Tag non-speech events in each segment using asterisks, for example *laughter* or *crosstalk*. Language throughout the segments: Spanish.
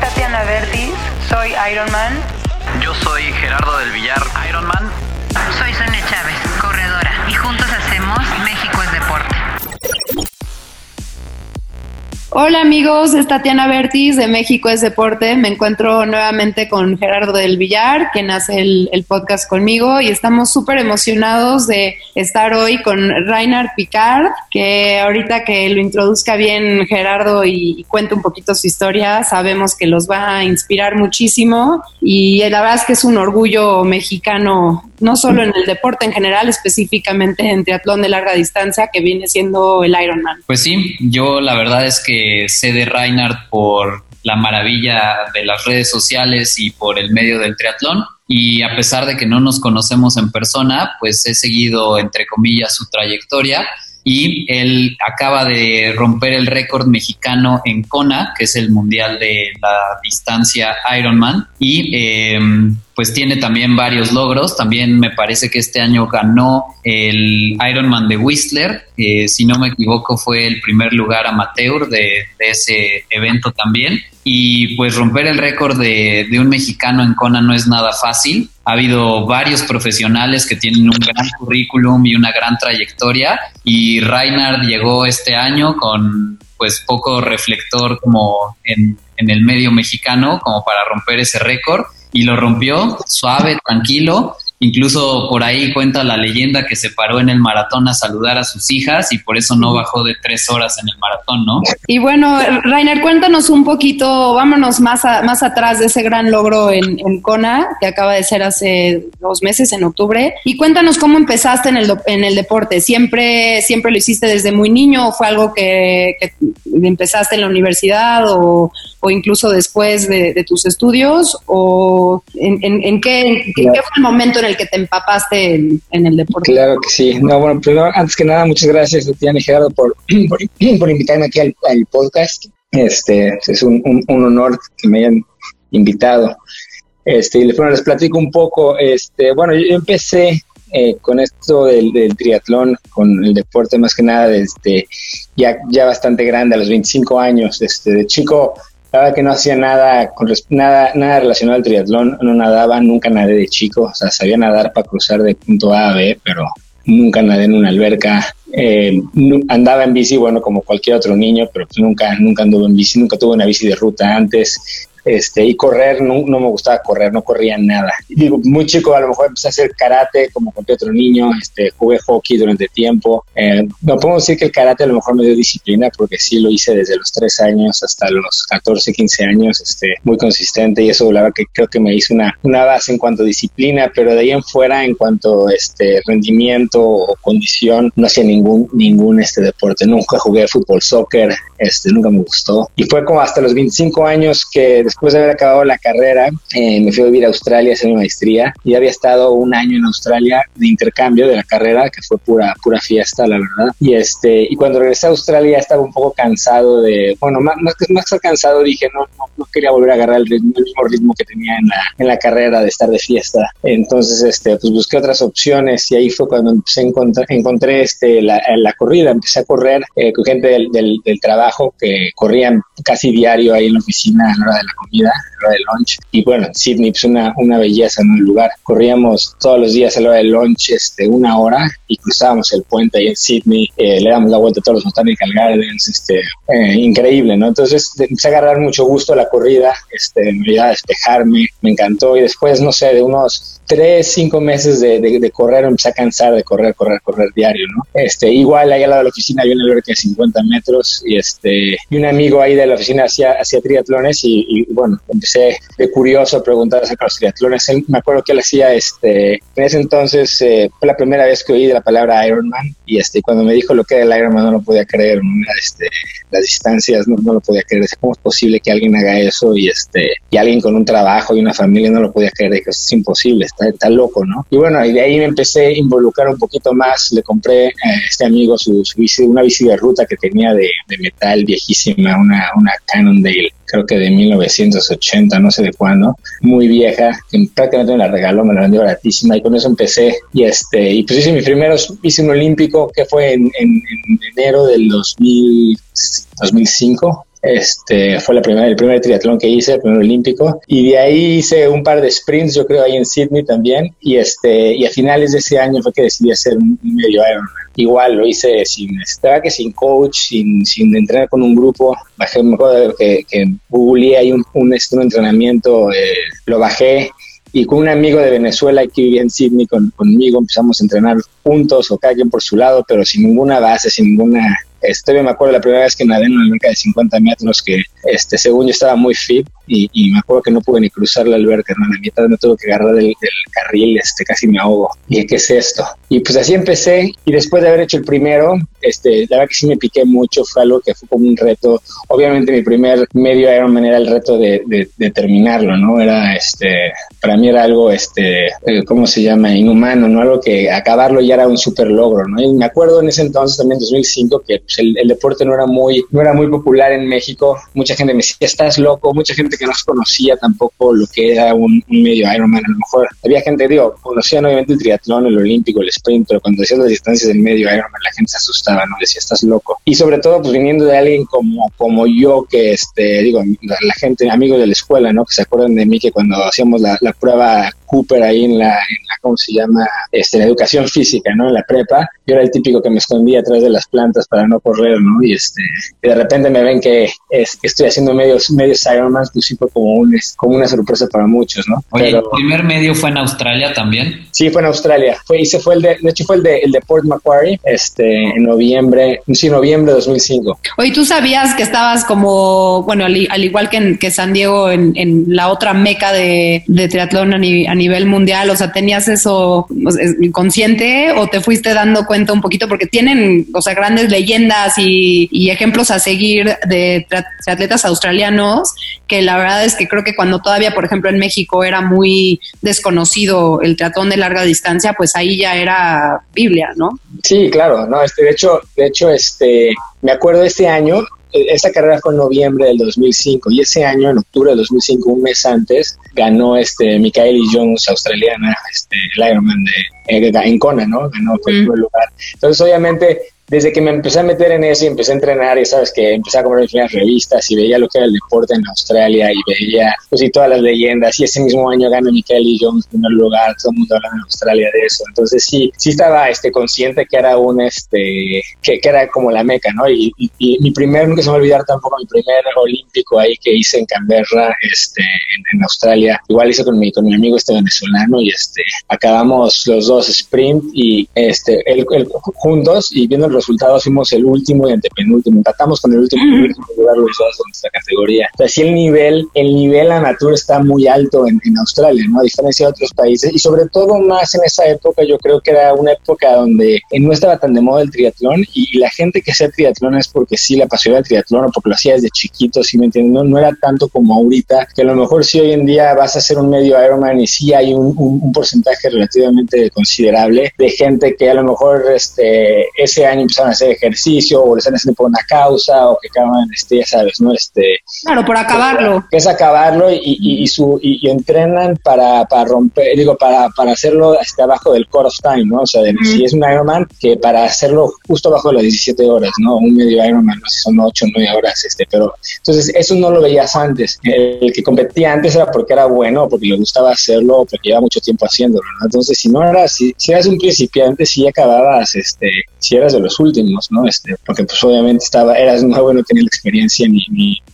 Tatiana Vertis, soy Ironman. Yo soy Gerardo del Villar, Ironman. Soy Sonia Chávez, corredora, y juntos hacemos México es Deporte. Hola amigos, es Tatiana Bertis de México es Deporte. Me encuentro nuevamente con Gerardo del Villar, quien hace el, podcast conmigo y estamos súper emocionados de estar hoy con Reinhard Picard, que ahorita que lo introduzca bien Gerardo y, y cuente un poquito su historia, sabemos que los va a inspirar muchísimo y la verdad es que es un orgullo mexicano no solo en el deporte en general, específicamente en triatlón de larga distancia, que viene siendo el Ironman. Pues sí, yo la verdad es que sé de Reinhardt por la maravilla de las redes sociales y por el medio del triatlón. Y a pesar de que no nos conocemos en persona, pues he seguido, entre comillas, su trayectoria y él acaba de romper el récord mexicano en Kona, que es el mundial de la distancia Ironman, y em, pues tiene también varios logros. También me parece que este año ganó el Ironman de Whistler, si no me equivoco fue el primer lugar amateur de, de ese evento también. Y pues romper el récord de, de un mexicano en Kona no es nada fácil. Ha habido varios profesionales que tienen un gran currículum y una gran trayectoria y Reinhard llegó este año con pues poco reflector como en, en el medio mexicano como para romper ese récord y lo rompió suave, tranquilo Incluso por ahí cuenta la leyenda que se paró en el maratón a saludar a sus hijas y por eso no bajó de tres horas en el maratón, ¿no? Y bueno, Rainer, cuéntanos un poquito, vámonos más, más atrás de ese gran logro en, en, Kona, que acaba de ser hace dos meses, en octubre, y cuéntanos cómo empezaste en el, en el deporte. ¿Siempre, ¿Siempre lo hiciste desde muy niño o fue algo que, que empezaste en la universidad o, o incluso después de, de, tus estudios? ¿O en, en, en qué, qué, fue el momento en el que te empapaste en, el deporte? Claro que sí. No, bueno, primero, antes que nada, muchas gracias, Tatiana y Gerardo, por, *clears throat* por, *clears throat* por, invitarme aquí al, podcast. Este, es un, un, honor que me hayan invitado. Este, y bueno, les platico un poco. Este, bueno, yo empecé eh, con esto del, del, triatlón, con el deporte más que nada desde ya, ya bastante grande, a los 25 años. Este, de chico la verdad que no hacía nada, nada, nada relacionado al triatlón, no nadaba, nunca nadé de chico, o sea, sabía nadar para cruzar de punto A a B, pero nunca nadé en una alberca, eh, andaba en bici, bueno, como cualquier otro niño, pero pues nunca, nunca anduve en bici, nunca tuve una bici de ruta antes, este, y correr, no, no, me gustaba correr, no corría nada. Digo, muy chico a lo mejor empecé a hacer karate como cualquier otro niño, este, jugué hockey durante tiempo. Eh, no puedo decir que el karate a lo mejor me dio disciplina porque sí lo hice desde los 3 años hasta los 14, 15 años, este, muy consistente y eso la verdad que creo que me hizo una, una base en cuanto a disciplina, pero de ahí en fuera en cuanto a este, rendimiento o condición, no hacía ningún, ningún este, deporte. Nunca jugué fútbol, soccer, este, nunca me gustó. Y fue como hasta los 25 años que después de haber acabado la carrera, eh, me fui a vivir a Australia a hacer mi maestría y había estado un año en Australia de intercambio de la carrera, que fue pura, pura fiesta, la verdad. Y este, y cuando regresé a Australia estaba un poco cansado de, bueno, más, más, más cansado dije, no, no, no, quería volver a agarrar el, ritmo, el mismo ritmo que tenía en la, en la carrera de estar de fiesta. Entonces, este, pues busqué otras opciones y ahí fue cuando empecé a encontré este, la, la corrida, empecé a correr eh, con gente del, del, del trabajo que corrían casi diario ahí en la oficina a la hora de la comida, a la hora del lunch. Y bueno, Sydney es pues una, una belleza en un lugar. Corríamos todos los días a la hora del lunch este, una hora y cruzábamos el puente ahí en Sydney, eh, le damos la vuelta a todos los Botanical Gardens, este, eh, increíble, ¿no? Entonces empecé a agarrar mucho gusto a la corrida, este, me ayudaba a despejarme, me encantó y después, no sé, de unos tres, cinco meses de, de, de, correr, empecé a cansar de correr, correr, correr diario, ¿no? Este, igual ahí al lado de la oficina había una alberca de 50 metros y este, y un amigo ahí de la oficina hacía, hacía triatlones y, y, bueno, empecé de curioso preguntar acerca de los triatlones. Me acuerdo que él hacía, este, en ese entonces eh, fue la primera vez que oí de la palabra Ironman y este, cuando me dijo lo que era el Ironman no lo podía creer, este, las distancias no, no lo podía creer, ¿cómo es posible que alguien haga eso y este, y alguien con un trabajo y una familia no lo podía creer? Dije, es imposible, está, loco, ¿no? Y bueno, y de ahí me empecé a involucrar un poquito más, le compré a este amigo su, una bici de ruta que tenía de, de metal viejísima, una, una Cannondale creo que de 1980, no sé de cuándo, muy vieja, que prácticamente me la regaló, me la vendió baratísima y con eso empecé y este y pues hice mi primero hice un olímpico que fue en, en, en enero del 2000 2005 este fue la primera, el primer triatlón que hice, el primer olímpico. Y de ahí hice un par de sprints, yo creo, ahí en Sydney también. Y, este, y a finales de ese año fue que decidí hacer un medio Ironman. Igual lo hice sin, estaba que sin coach, sin, sin entrenar con un grupo. Bajé, me acuerdo que, que googleé ahí un, un, este, un entrenamiento, eh, lo bajé y con un amigo de Venezuela que vivía en Sydney con, conmigo empezamos a entrenar juntos o cada quien por su lado, pero sin ninguna base, sin ninguna este, me acuerdo la primera vez que nadé en una alberca de 50 metros que, este, según yo estaba muy fit y, me acuerdo que no pude ni cruzar la alberca, ¿no? la mitad me tuve que agarrar del, carril, este, casi me ahogo. Y ¿qué es esto? Y pues así empecé y después de haber hecho el primero, este, la verdad que sí me piqué mucho, fue algo que fue como un reto. Obviamente mi primer medio Ironman era el reto de, de, terminarlo, ¿no? Era, este, para mí era algo, este, eh, ¿cómo se llama? Inhumano, ¿no? Algo que acabarlo ya era un súper logro, ¿no? Y me acuerdo en ese entonces, también en 2005, que pues, el, deporte no era muy, no era muy popular en México. Mucha gente me decía, estás loco. Mucha gente que no conocía tampoco lo que era un, medio Ironman. A lo mejor había gente, digo, conocían obviamente el triatlón, el olímpico, el sprint, pero cuando decías las distancias del medio Ironman, la gente se asustaba, ¿no? Decía, estás loco. Y sobre todo, pues viniendo de alguien como, como yo, que, este, digo, la, gente, amigos de la escuela, ¿no? Que se acuerdan de mí que cuando hacíamos la, la prueba Cooper ahí en la, en la, ¿cómo se llama? Este, la educación física, ¿no? En la prepa, yo era el típico que me escondía atrás de las plantas para no correr, ¿no? Y este, de repente me ven que, es, que estoy haciendo medios, medios Ironman, pues sí fue como, un, como una sorpresa para muchos, ¿no? Oye, ¿el primer medio fue en Australia también? Sí, fue en Australia. Fue, ese fue el de, de hecho fue el de, el de Port Macquarie, este, en noviembre, sí, noviembre de 2005. Oye, ¿tú sabías que estabas como, bueno, al, igual que, en, que San Diego, en, en la otra meca de, de triatlón a, a nivel mundial? O sea, ¿tenías eso consciente o te fuiste dando cuenta un poquito? Porque tienen, o sea, grandes leyendas y, y ejemplos a seguir de atletas australianos que la verdad es que creo que cuando todavía, por ejemplo, en México era muy desconocido el triatlón de larga distancia, pues ahí ya era Biblia, ¿no? Sí, claro, no, este, de hecho, de hecho, este, me acuerdo este año, e, esta carrera fue en noviembre del 2005 y ese año, en octubre del 2005, un mes antes, ganó este Michaeli Jones, australiana, este, el Ironman de, eh, en Kona, ¿no? Ganó, fue el primer lugar. Entonces, obviamente, desde que me empecé a meter en eso y empecé a entrenar, y sabes que empecé a comprar las revistas y veía lo que era el deporte en Australia y veía pues y todas las leyendas y ese mismo año gana Michael Jones en primer lugar, todo el mundo hablaba en Australia de eso. Entonces sí, sí estaba este consciente que era un este que, que era como la meca, ¿no? Y, y, mi primer, nunca se me va a olvidar tampoco mi primer olímpico ahí que hice en Canberra, este, en, Australia, igual hice con mi, con mi amigo este venezolano y este acabamos los dos sprint y este él, juntos y viendo el resultados fuimos el último y antepenúltimo. Empatamos con el último, lugar los dos en nuestra categoría. O sea, sí el nivel, el nivel amateur está muy alto en, Australia, ¿no? A diferencia de otros países. Y sobre todo más en esa época, yo creo que era una época donde no estaba tan de moda el triatlón y, la gente que hacía triatlón es porque sí le apasionaba el triatlón o porque lo hacía desde chiquito, ¿sí me entiendes? No, no era tanto como ahorita, que a lo mejor si hoy en día vas a hacer un medio Ironman y sí hay un, un, porcentaje relativamente considerable de gente que a lo mejor este, ese año empezaron a hacer ejercicio o lo están haciendo por una causa o que acaban, este, ya sabes, ¿no? Este, claro, por acabarlo. Que es acabarlo y, y, su, y, entrenan para, para romper, digo, para, para hacerlo hasta abajo del core of time, ¿no? O sea, si es un Ironman, que para hacerlo justo abajo de las 17 horas, ¿no? Un medio Ironman, no sé si son 8 o 9 horas, este, pero entonces eso no lo veías antes. El, que competía antes era porque era bueno, porque le gustaba hacerlo, porque llevaba mucho tiempo haciéndolo, ¿no? Entonces, si no eras, si, si eras un principiante, si acababas, este, si eras de los últimos, ¿no? Este, porque pues obviamente estaba, eras nuevo no tenía la experiencia ni,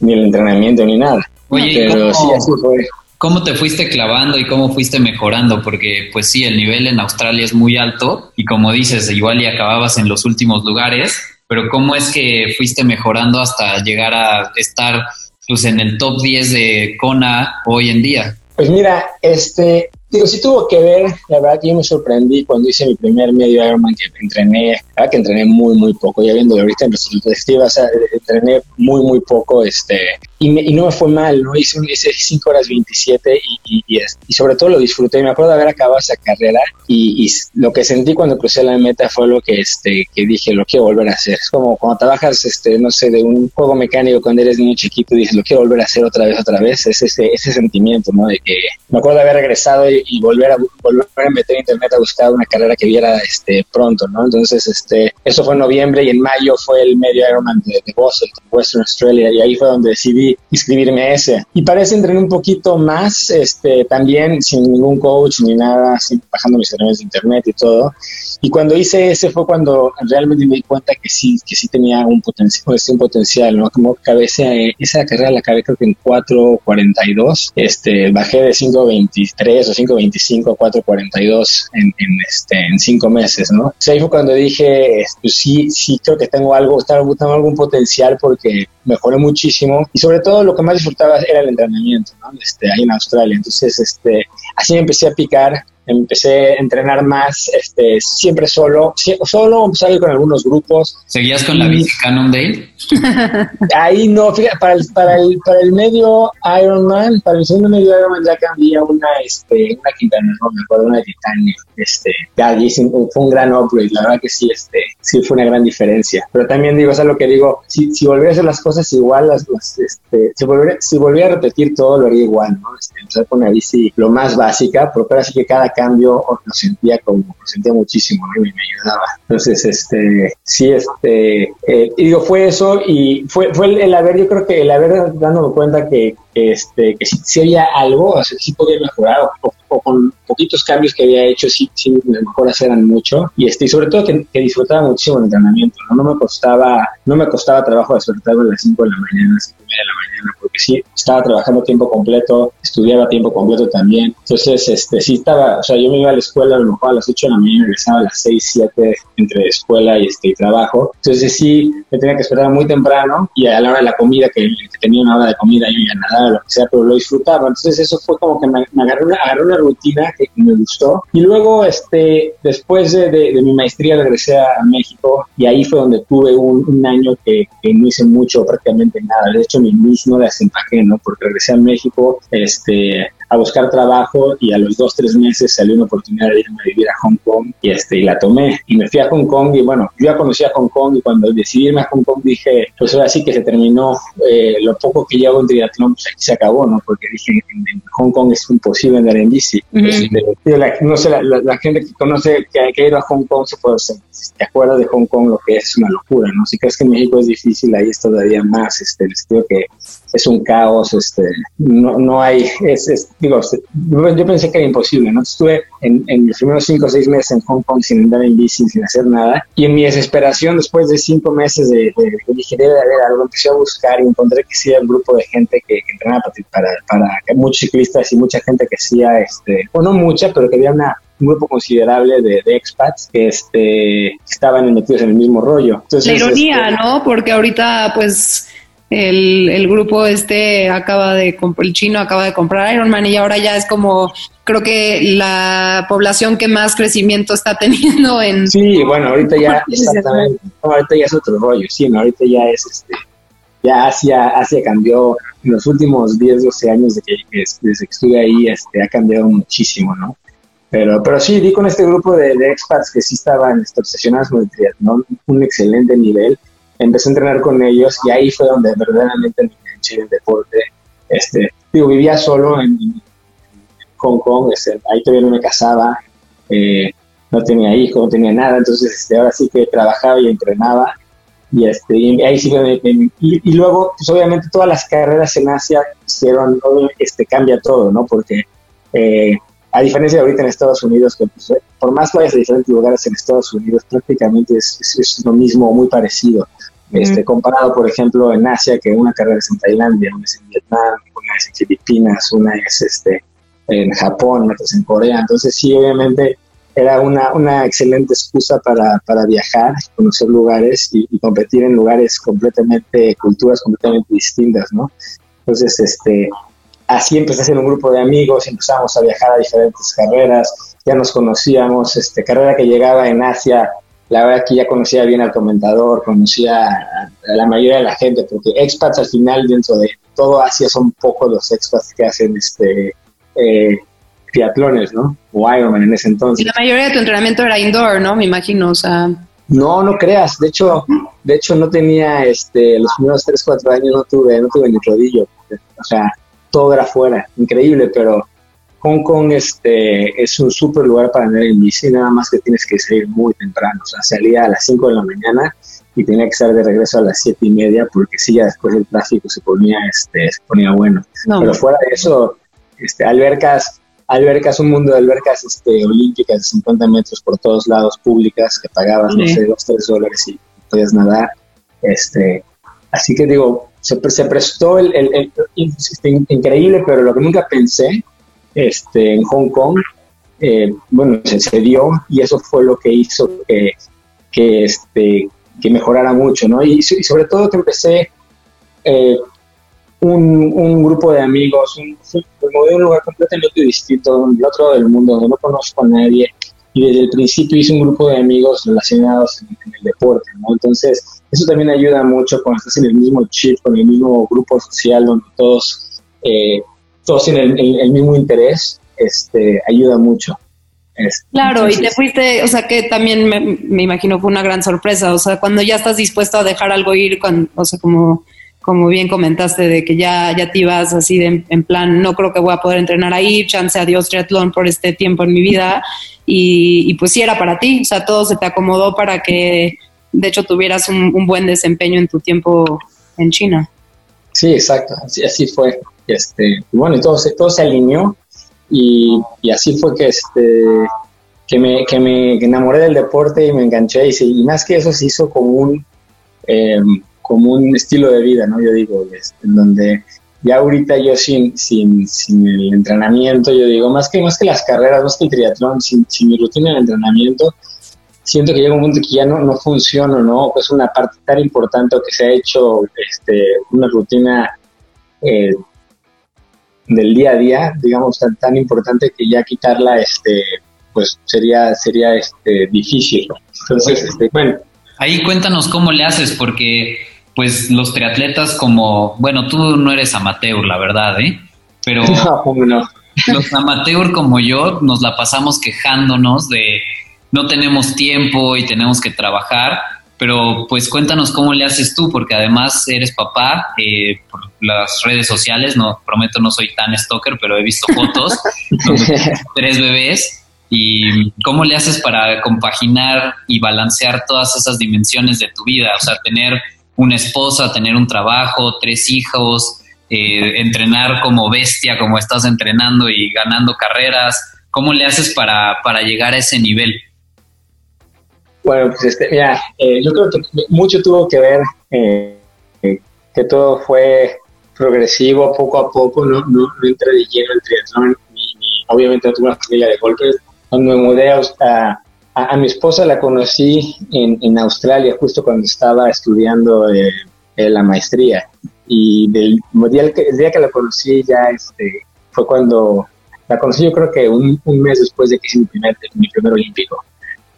ni, el entrenamiento ni nada. Oye, Pero sí, así fue. ¿Cómo te fuiste clavando y cómo fuiste mejorando? Porque pues sí, el nivel en Australia es muy alto y como dices, igual y acababas en los últimos lugares, pero ¿cómo es que fuiste mejorando hasta llegar a estar pues en el top 10 de Kona hoy en día? Pues mira, este, digo, sí tuvo que ver, la verdad que yo me sorprendí cuando hice mi primer medio Ironman que entrené, la que entrené muy, muy poco, ya viendo ahorita en resultados o sea, entrené muy, muy poco, este, y, me, y, no me fue mal, ¿no? Hice, hice 5 horas 27 y, y, y, sobre todo lo disfruté. Me acuerdo de haber acabado esa carrera y, lo que sentí cuando crucé la meta fue lo que, este, que dije, lo quiero volver a hacer. Es como cuando trabajas, este, no sé, de un juego mecánico cuando eres niño chiquito y dices, lo quiero volver a hacer otra vez, otra vez. Es ese, ese sentimiento, ¿no? De que me acuerdo de haber regresado y, volver, a, volver a meter internet a buscar una carrera que viera este, pronto, ¿no? Entonces, este, eso fue en noviembre y en mayo fue el medio Ironman de, de Boston, Western Australia, y ahí fue donde decidí inscribirme a ese. Y parece entrenar un poquito más, este, también sin ningún coach ni nada, bajando mis herramientas de internet y todo. Y cuando hice ese fue cuando realmente me di cuenta que sí, que sí tenía un potencial, pues, un potencial, ¿no? Como cabeza, esa carrera la acabé creo que en 4.42, este, bajé de 5.23 o 5.25 a 4.42 en, en, este, en cinco meses, ¿no? O sea, ahí fue cuando dije, pues sí, sí creo que tengo algo, tengo algún potencial porque mejoré muchísimo y sobre todo lo que más disfrutaba era el entrenamiento, ¿no? Este, ahí en Australia. Entonces, este, así me empecé a picar empecé a entrenar más, este, siempre solo, solo salí con algunos grupos. ¿Seguías con la bici Cannondale? *laughs* Ahí no, fíjate, para el, para el, para el medio Ironman, para el segundo medio Ironman ya cambié una, este, una Quintana no me acuerdo, una Titania, este, ya fue un gran upgrade, la verdad que sí, este, sí fue una gran diferencia. Pero también digo, o sea, lo que digo, si, si volviera a hacer las cosas igual, las, este, si volviera, si volviera a repetir todo, lo haría igual, ¿no? Este, empezar con una bici lo más básica, porque ahora sí que cada cambio lo sentía como, lo sentía muchísimo. Y me ayudaba. Entonces, este, sí, este, eh, digo, fue eso y fue, fue el, haber, yo creo que el haber dándome cuenta que, este, que si, había algo, o sea, sí podía mejorar o, con poquitos cambios que había hecho, sí, sí las mejoras eran mucho y, este, y sobre todo que, disfrutaba muchísimo el entrenamiento, ¿no? No me costaba, no me costaba trabajo despertarme a las 5 de la mañana, 5 de la mañana, porque sí, estaba trabajando tiempo completo, estudiaba tiempo completo también, entonces, este, sí estaba, o sea, yo me iba a la escuela a lo mejor a las 8 de la mañana y regresaba a las 6, 7 entre escuela y, este, y trabajo, entonces sí, me tenía que esperar muy temprano y a la hora de la comida, que, tenía una hora de comida, yo ya nadaba, lo que sea, pero lo disfrutaba, entonces eso fue como que me, agarré, una, agarré una rutina que me gustó. Y luego, este, después de, de, mi maestría regresé a México y ahí fue donde tuve un, un año que, que, no hice mucho, prácticamente nada, de hecho mi luz no la desempaqué, ¿no? Porque regresé a México, este, a buscar trabajo y a los dos, tres meses salió una oportunidad de irme a vivir a Hong Kong y, este, y la tomé y me fui a Hong Kong y bueno, yo ya conocía Hong Kong y cuando decidí irme a Hong Kong dije, pues ahora sí que se terminó eh, lo poco que llevo en triatlón, pues aquí se acabó, ¿no? Porque dije, en, Hong Kong es imposible andar en bici. Este, no sé, la, gente que conoce, que, que ha ido a Hong Kong, se puede, se, te acuerdas de Hong Kong, lo que es una locura, ¿no? Si crees que en México es difícil, ahí es todavía más, este, les digo que es un caos, este, no, no hay, es, digo, yo pensé que era imposible, ¿no? Estuve en, en los primeros cinco o seis meses en Hong Kong sin andar en bici, sin hacer nada, y en mi desesperación, después de cinco meses de, de, dije, debe haber algo, empecé a buscar y encontré que sí un grupo de gente que, que entrenaba para, para, muchos ciclistas y mucha gente que hacía, este, o no mucha, pero que había una, un grupo considerable de, de, expats que este, estaban metidos en el mismo rollo. Entonces, la ironía, este, ¿no? Porque ahorita, pues, el, el, grupo este acaba de el chino acaba de comprar Ironman y ahora ya es como creo que la población que más crecimiento está *laughs* teniendo en sí bueno ahorita ya *laughs* exactamente. ahorita ya es otro rollo sí no ahorita ya es este ya Asia Asia cambió. En los últimos 10 12 años de que, desde que estuve ahí este ha cambiado muchísimo no pero, pero sí, di con este grupo de, de expats que sí estaban este, obsesionados con el triatlón, un excelente nivel empecé a entrenar con ellos y ahí fue donde verdaderamente me enganché en el deporte. Este, digo, vivía solo en, Hong Kong, este, ahí todavía no me casaba, eh, no tenía hijos, no tenía nada, entonces este, ahora sí que trabajaba y entrenaba. Y, este, ahí sí me, y, luego, pues obviamente todas las carreras en Asia hicieron, este, cambia todo, ¿no? Porque eh, a diferencia de ahorita en Estados Unidos, que pues, por más que vayas a diferentes lugares en Estados Unidos, prácticamente es, es, lo mismo, muy parecido. Este, comparado, por ejemplo, en Asia, que una carrera es en Tailandia, una es en Vietnam, una es en Filipinas, una es este, en Japón, otra es en Corea. Entonces, sí, obviamente era una, una excelente excusa para, para viajar, conocer lugares y, y, competir en lugares completamente, culturas completamente distintas, ¿no? Entonces, este, así empecé a ser un grupo de amigos, empezamos a viajar a diferentes carreras, ya nos conocíamos, este, carrera que llegaba en Asia, la verdad que ya conocía bien al comentador, conocía a, la mayoría de la gente, porque expats al final dentro de, todo Asia son pocos los expats que hacen este eh, triatlones, ¿no? O Ironman en ese entonces. Y la mayoría de tu entrenamiento era indoor, ¿no? Me imagino, o sea... No, no creas. De hecho, de hecho no tenía, este, los primeros 3, 4 años no tuve, no tuve ni rodillo. O sea, todo era fuera. Increíble, pero Hong Kong este, es un súper lugar para andar en bici, nada más que tienes que salir muy temprano. O sea, salía a las 5 de la mañana y tenía que estar de regreso a las 7 y media porque sí, ya después el tráfico se ponía, este, se ponía bueno. Pero fuera de eso, este, albercas, albercas, un mundo de albercas este, olímpicas de 50 metros por todos lados, públicas, que pagabas, no sé, 2, 3 dólares y podías nadar. Este, así que digo, se, se prestó el, el, este, increíble, pero lo que nunca pensé este, en Hong Kong, eh, bueno, se, dio y eso fue lo que hizo que, que, este, que mejorara mucho, ¿no? Y, sobre todo que empecé eh, un, un, grupo de amigos, un, me de un lugar completamente distinto, del otro del mundo, donde no conozco a nadie, y desde el principio hice un grupo de amigos relacionados en, el deporte, ¿no? Entonces, eso también ayuda mucho cuando estás en el mismo chip, con el mismo grupo social, donde todos, eh, todos tienen el, mismo interés, este, ayuda mucho. Este, claro, y te fuiste, o sea que también me, me, imagino fue una gran sorpresa, o sea, cuando ya estás dispuesto a dejar algo ir, cuando, o sea, como como bien comentaste, de que ya, ya te ibas así de, en plan, no creo que voy a poder entrenar ahí, chance adiós triatlón por este tiempo en mi vida. Y, pues sí era para ti, o sea, todo se te acomodó para que de hecho tuvieras un, buen desempeño en tu tiempo en China. Sí, exacto, así, así fue. Este, y bueno, y todo todo se alineó y, así fue que, este, que, me, que me enamoré del deporte y me enganché y, y más que eso se hizo como un... Eh, como un estilo de vida, ¿no? Yo digo, este, en donde ya ahorita yo sin, sin, sin el entrenamiento, yo digo, más que, más que las carreras, más que el triatlón, sin, sin mi rutina de entrenamiento, siento que llega un punto que ya no, no funciona, ¿no? Es una parte tan importante que se ha hecho este, una rutina eh, del día a día, digamos, tan, tan importante que ya quitarla, este, pues sería, sería este, difícil. Entonces, este, bueno. Ahí cuéntanos cómo le haces, porque pues los triatletas como, bueno, tú no eres amateur, la verdad, ¿eh? Pero *laughs* no, los amateur como yo nos la pasamos quejándonos de no tenemos tiempo y tenemos que trabajar, pero pues cuéntanos cómo le haces tú, porque además eres papá, eh, por las redes sociales, no prometo no soy tan stalker, pero he visto fotos, *laughs* tres bebés, y cómo le haces para compaginar y balancear todas esas dimensiones de tu vida, o sea, tener una esposa, tener un trabajo, tres hijos, eh, entrenar como bestia, como estás entrenando y ganando carreras. ¿Cómo le haces para, para llegar a ese nivel? Bueno, pues este, mira, eh, yo creo que mucho tuvo que ver eh, que todo fue progresivo, poco a poco, no, no, entré de lleno en triatlón, ni, obviamente no tuve una familia de golpes. Cuando me mudé a, a, mi esposa la conocí en, en, Australia justo cuando estaba estudiando eh, la maestría y del día que, el día que la conocí ya este, fue cuando la conocí yo creo que un, un mes después de que hice mi primer, mi primer olímpico.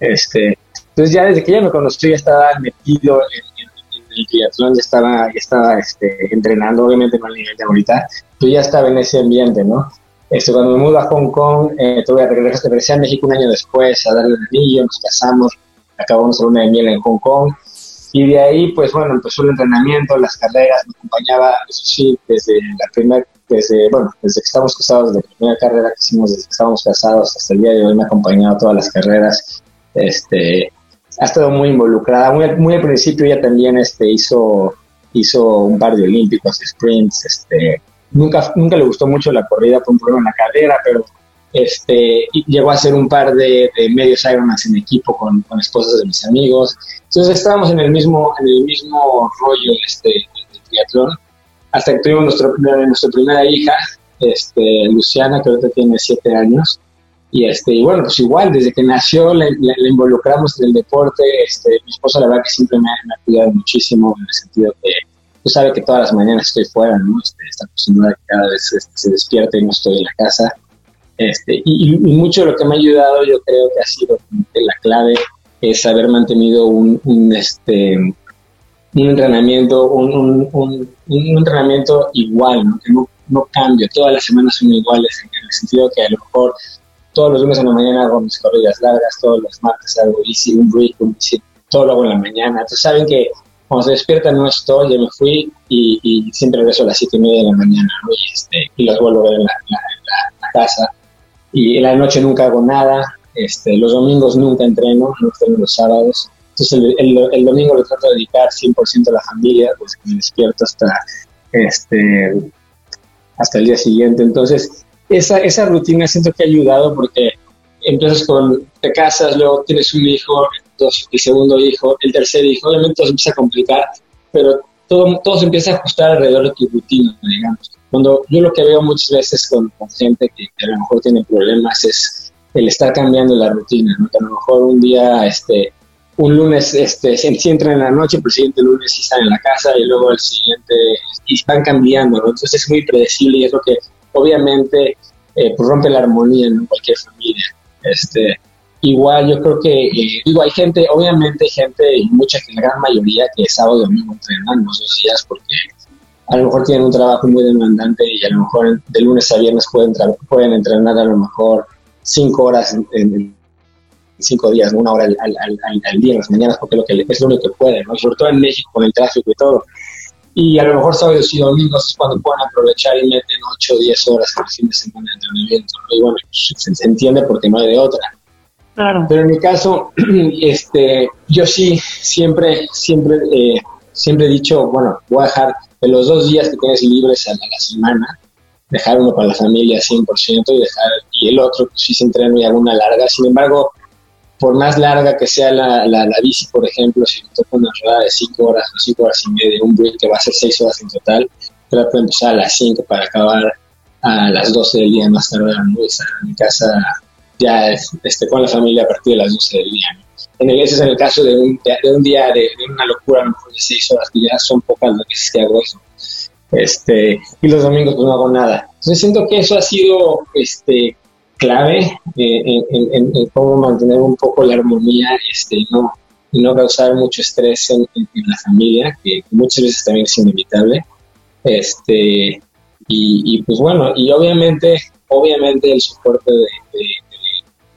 Este, entonces ya desde que ella me conoció ya estaba metido en, el triatlón, ya estaba, ya estaba este, entrenando, obviamente no al nivel de ahorita, pero ya estaba en ese ambiente, ¿no? Este, cuando me mudé a Hong Kong, eh, tuve que regresar, regresé a México un año después a darle el anillo, nos casamos, acabamos la luna de miel en Hong Kong. Y de ahí, pues bueno, empezó el entrenamiento, las carreras, me acompañaba, eso sí, desde la primera, desde, bueno, desde que estábamos casados, desde la primera carrera que hicimos, desde que estábamos casados hasta el día de hoy, me ha acompañado a todas las carreras. Este, ha estado muy involucrada. Muy, muy al principio ella también este, hizo, hizo un par de olímpicos, sprints, este, Nunca, nunca le gustó mucho la corrida por un problema en la cadera, pero este, llegó a hacer un par de, medios Ironman en equipo con, con, esposas de mis amigos. Entonces estábamos en el mismo, en el mismo rollo este, de, triatlón, hasta que tuvimos nuestro, nuestra primera hija, este, Luciana, que ahorita tiene siete años. Y, este, y bueno, pues igual, desde que nació la, involucramos en el deporte. Este, mi esposa, la verdad, que siempre me, ha cuidado muchísimo en el sentido que pues sabe que todas las mañanas estoy fuera, ¿no? Este, está acostumbrada que cada vez este, se despierta y no estoy en la casa. Este, y, mucho de lo que me ha ayudado, yo creo que ha sido la clave, es haber mantenido un, este, un entrenamiento, un, entrenamiento igual, que no, no cambio, todas las semanas son iguales, en el sentido que a lo mejor todos los lunes en la mañana hago mis corridas largas, todos los martes hago easy, un break, un todo lo hago en la mañana. Entonces saben que cuando se despiertan no estoy, ya me fui y, siempre regreso a las siete y media de la mañana y, este, y los vuelvo a ver en la, casa. Y en la noche nunca hago nada, este, los domingos nunca entreno, no entreno los sábados. Entonces el, el, domingo lo trato de dedicar 100% a la familia, pues me despierto hasta, este, hasta el día siguiente. Entonces esa, esa rutina siento que ha ayudado porque empiezas con, te casas, luego tienes un hijo, el segundo hijo, el tercer hijo, obviamente todo se empieza a complicar, pero todo, todo se empieza a ajustar alrededor de tu rutina, digamos. Cuando yo lo que veo muchas veces con, gente que, a lo mejor tiene problemas es el estar cambiando la rutina, ¿no? que a lo mejor un día, este, un lunes, este, si entran en la noche, el siguiente lunes sí están en la casa y luego el siguiente, y están cambiando, ¿no? Entonces es muy predecible y es lo que obviamente eh, pues rompe la armonía en cualquier familia. Este, igual yo creo que, eh, digo, hay gente, obviamente gente, y mucha, la gran mayoría, que sábado y domingo entrenan esos días porque a lo mejor tienen un trabajo muy demandante y a lo mejor de lunes a viernes pueden, pueden entrenar a lo mejor cinco horas en, cinco días, una hora al, al, día en las mañanas, porque lo que, es lo único que pueden, ¿no? sobre todo en México con el tráfico y todo. Y a lo mejor sábados y domingos es cuando pueden aprovechar y meten 8 o 10 horas en el fin de semana de entrenamiento. Y bueno, se, se, entiende porque no hay de otra. Claro. Pero en mi caso, *clears throat* este, yo sí siempre, siempre, eh, siempre he dicho, bueno, voy a dejar de los dos días que tienes libres a la, semana, dejar uno para la familia 100% y dejar, y el otro, si se entreno y alguna larga. Sin embargo, por más larga que sea la, la, bici, por ejemplo, si me toca una rueda de 5 horas o 5 horas y media, un break que va a ser 6 horas en total, trato de empezar a las 5 para acabar a las 12 del día más tarde, ¿no? estar en mi casa ya este, con la familia a partir de las 12 del día. En el, ese es en el caso de un, de, un día de, una locura, a lo mejor de 6 horas, que ya son pocas las veces que hago eso. Este, y los domingos pues no hago nada. Entonces siento que eso ha sido este, clave eh, en, cómo mantener un poco la armonía este, y, no, y no causar mucho estrés en, la familia, que muchas veces también es inevitable. Este, y, pues bueno, y obviamente, obviamente el soporte de,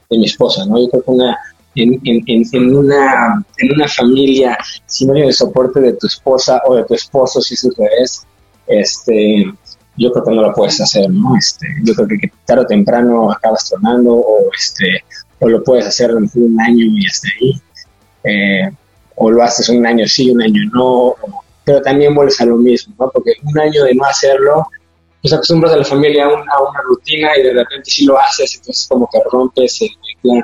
de, mi esposa, ¿no? Yo creo que una, en, en, una, en una familia, si no hay el soporte de tu esposa o de tu esposo, si es, este, yo creo que no lo puedes hacer, ¿no? Este, yo creo que tarde o temprano acabas tronando o, este, o lo puedes hacer mejor un año y hasta ahí, eh, o lo haces un año sí, un año no, pero también vuelves a lo mismo, ¿no? Porque un año de no hacerlo, pues acostumbras a la familia a, una rutina y de repente sí lo haces, entonces como que rompes el, plan.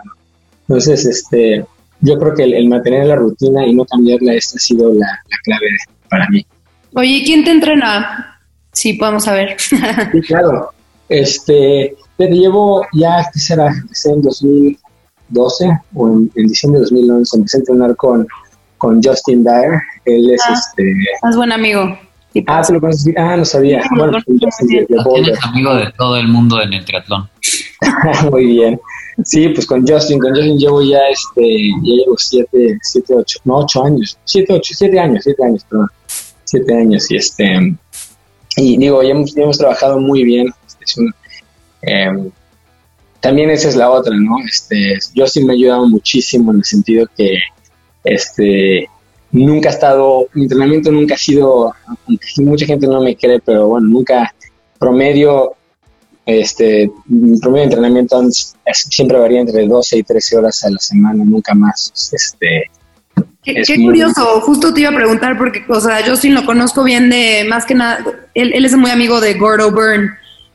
Entonces, este, yo creo que el, mantener la rutina y no cambiarla, esta ha sido la, la clave para mí. Oye, ¿quién te entrena? Sí, podemos saber. *laughs* sí, claro. Este, te llevo ya, ¿qué será? Empecé en 2012 o en, diciembre de 2011, empecé a entrenar con, con Justin Dyer. Él es ah, este... Es buen amigo. Ah, ¿te lo conoces? Ah, no sabía. bueno, Tienes amigo de todo el mundo en el triatlón. *laughs* Muy bien. Sí, pues con Justin, con Justin llevo ya, este, ya llevo siete, siete, ocho, no, ocho años, siete, ocho, siete años, siete años, perdón, siete años y este, y digo, ya hemos, hemos trabajado muy bien. Em, también esa es la otra, ¿no? Este, yo sí me ha ayudado muchísimo en el sentido que este, nunca ha estado, mi entrenamiento nunca ha sido, mucha gente no me cree, pero bueno, nunca promedio, este, promedio de entrenamiento siempre varía entre 12 y 13 horas a la semana, nunca más. Este, Qué, curioso, justo te iba a preguntar porque, o sea, yo sí lo conozco bien de, más que nada, él, él es muy amigo de Gordo Byrne.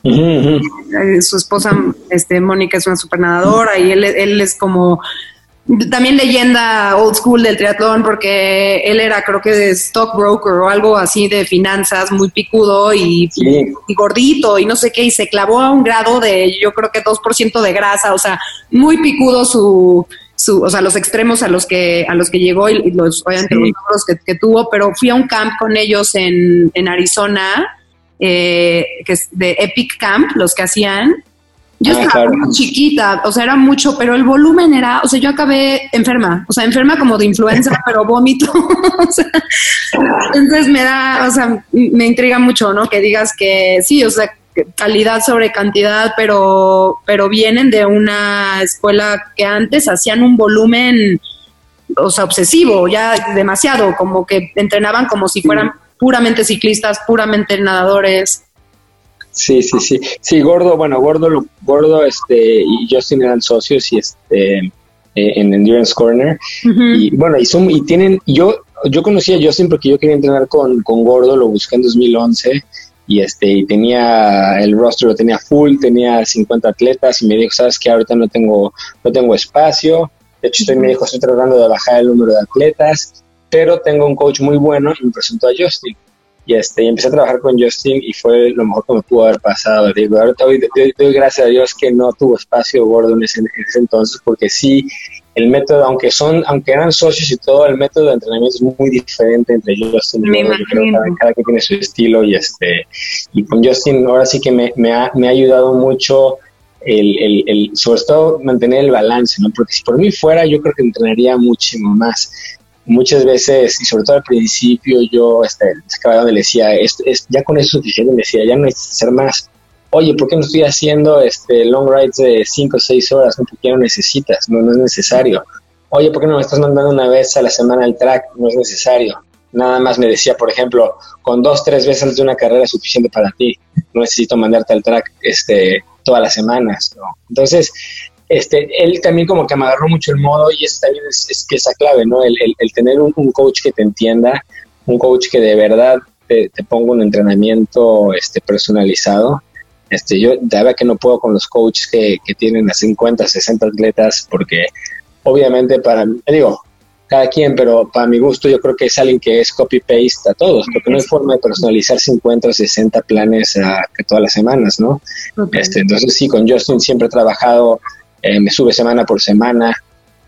Eh, su esposa, este, Mónica, es una supernadadora y él, él es como también leyenda old school del triatlón porque él era creo que de stockbroker o algo así de finanzas muy picudo y, y, gordito y no sé qué y se clavó a un grado de yo creo que 2% de grasa, o sea, muy picudo su, o sea, los extremos a los que, a los que llegó y, los, obviamente los que, tuvo, pero fui a un camp con ellos en, en Arizona, eh, que es de Epic Camp, los que hacían, Yo Ah, estaba claro. muy chiquita, o sea, era mucho, pero el volumen era, o sea, yo acabé enferma, o sea, enferma como de influenza, *laughs* pero vómito. *laughs* o sea, entonces me da, o sea, me intriga mucho, ¿no? Que digas que sí, o sea, calidad sobre cantidad, pero, pero vienen de una escuela que antes hacían un volumen, o sea, obsesivo, ya demasiado, como que entrenaban como si fueran puramente ciclistas, puramente nadadores. Sí, sí, sí. Sí, Gordo, bueno, Gordo, Gordo este, y Justin eran socios y este eh, en Endurance Corner. Y bueno, y, son, y tienen, yo, yo conocí a Justin porque yo quería entrenar con, con Gordo, lo busqué en 2011 y este y tenía el roster lo tenía full, tenía 50 atletas y me dijo, sabes que ahorita no tengo no tengo espacio, de hecho estoy, me dijo, estoy tratando de bajar el número de atletas, pero tengo un coach muy bueno y me presentó a Justin. Y, este, empecé a trabajar con Justin y fue lo mejor que me pudo haber pasado. Digo, ahorita doy, doy- gracias a Dios que no tuvo espacio gordo en ese, en ese entonces, porque sí, el método, aunque son, aunque eran socios y todo, el método de entrenamiento es muy diferente entre Justin y. Yo creo que cada, cada quien tiene su estilo y este y con Justin ahora sí que me, me, ha, me ha ayudado mucho el, el, el, sobre todo mantener el balance, ¿no? Porque si por mí fuera, yo creo que entrenaría muchísimo más. Muchas veces, y sobre todo al principio, yo este, acababa donde le decía, es, es, ya con eso es suficiente, me decía, ya no necesitas hacer más. Oye, ¿por qué no estoy haciendo este long rides de 5 o 6 horas? No, porque no necesitas, no, es necesario. Oye, ¿por qué no me estás mandando una vez a la semana el track? No es necesario. Nada más me decía, por ejemplo, con dos, tres veces de una carrera es suficiente para ti. No necesito mandarte al track este, todas las semanas. Entonces, este, él también como que me agarró mucho el modo y eso también es, es esa clave, ¿no? El, tener un, un, coach que te entienda, un coach que de verdad te, te ponga un entrenamiento este, personalizado. Este, yo de verdad que no puedo con los coaches que, que tienen a 50, 60 atletas porque obviamente para, digo, cada quien, pero para mi gusto yo creo que es alguien que es copy-paste a todos, porque no hay forma de personalizar 50 o 60 planes a, que todas las semanas, ¿no? Okay. Este, entonces sí, con Justin siempre he trabajado, eh, me sube semana por semana.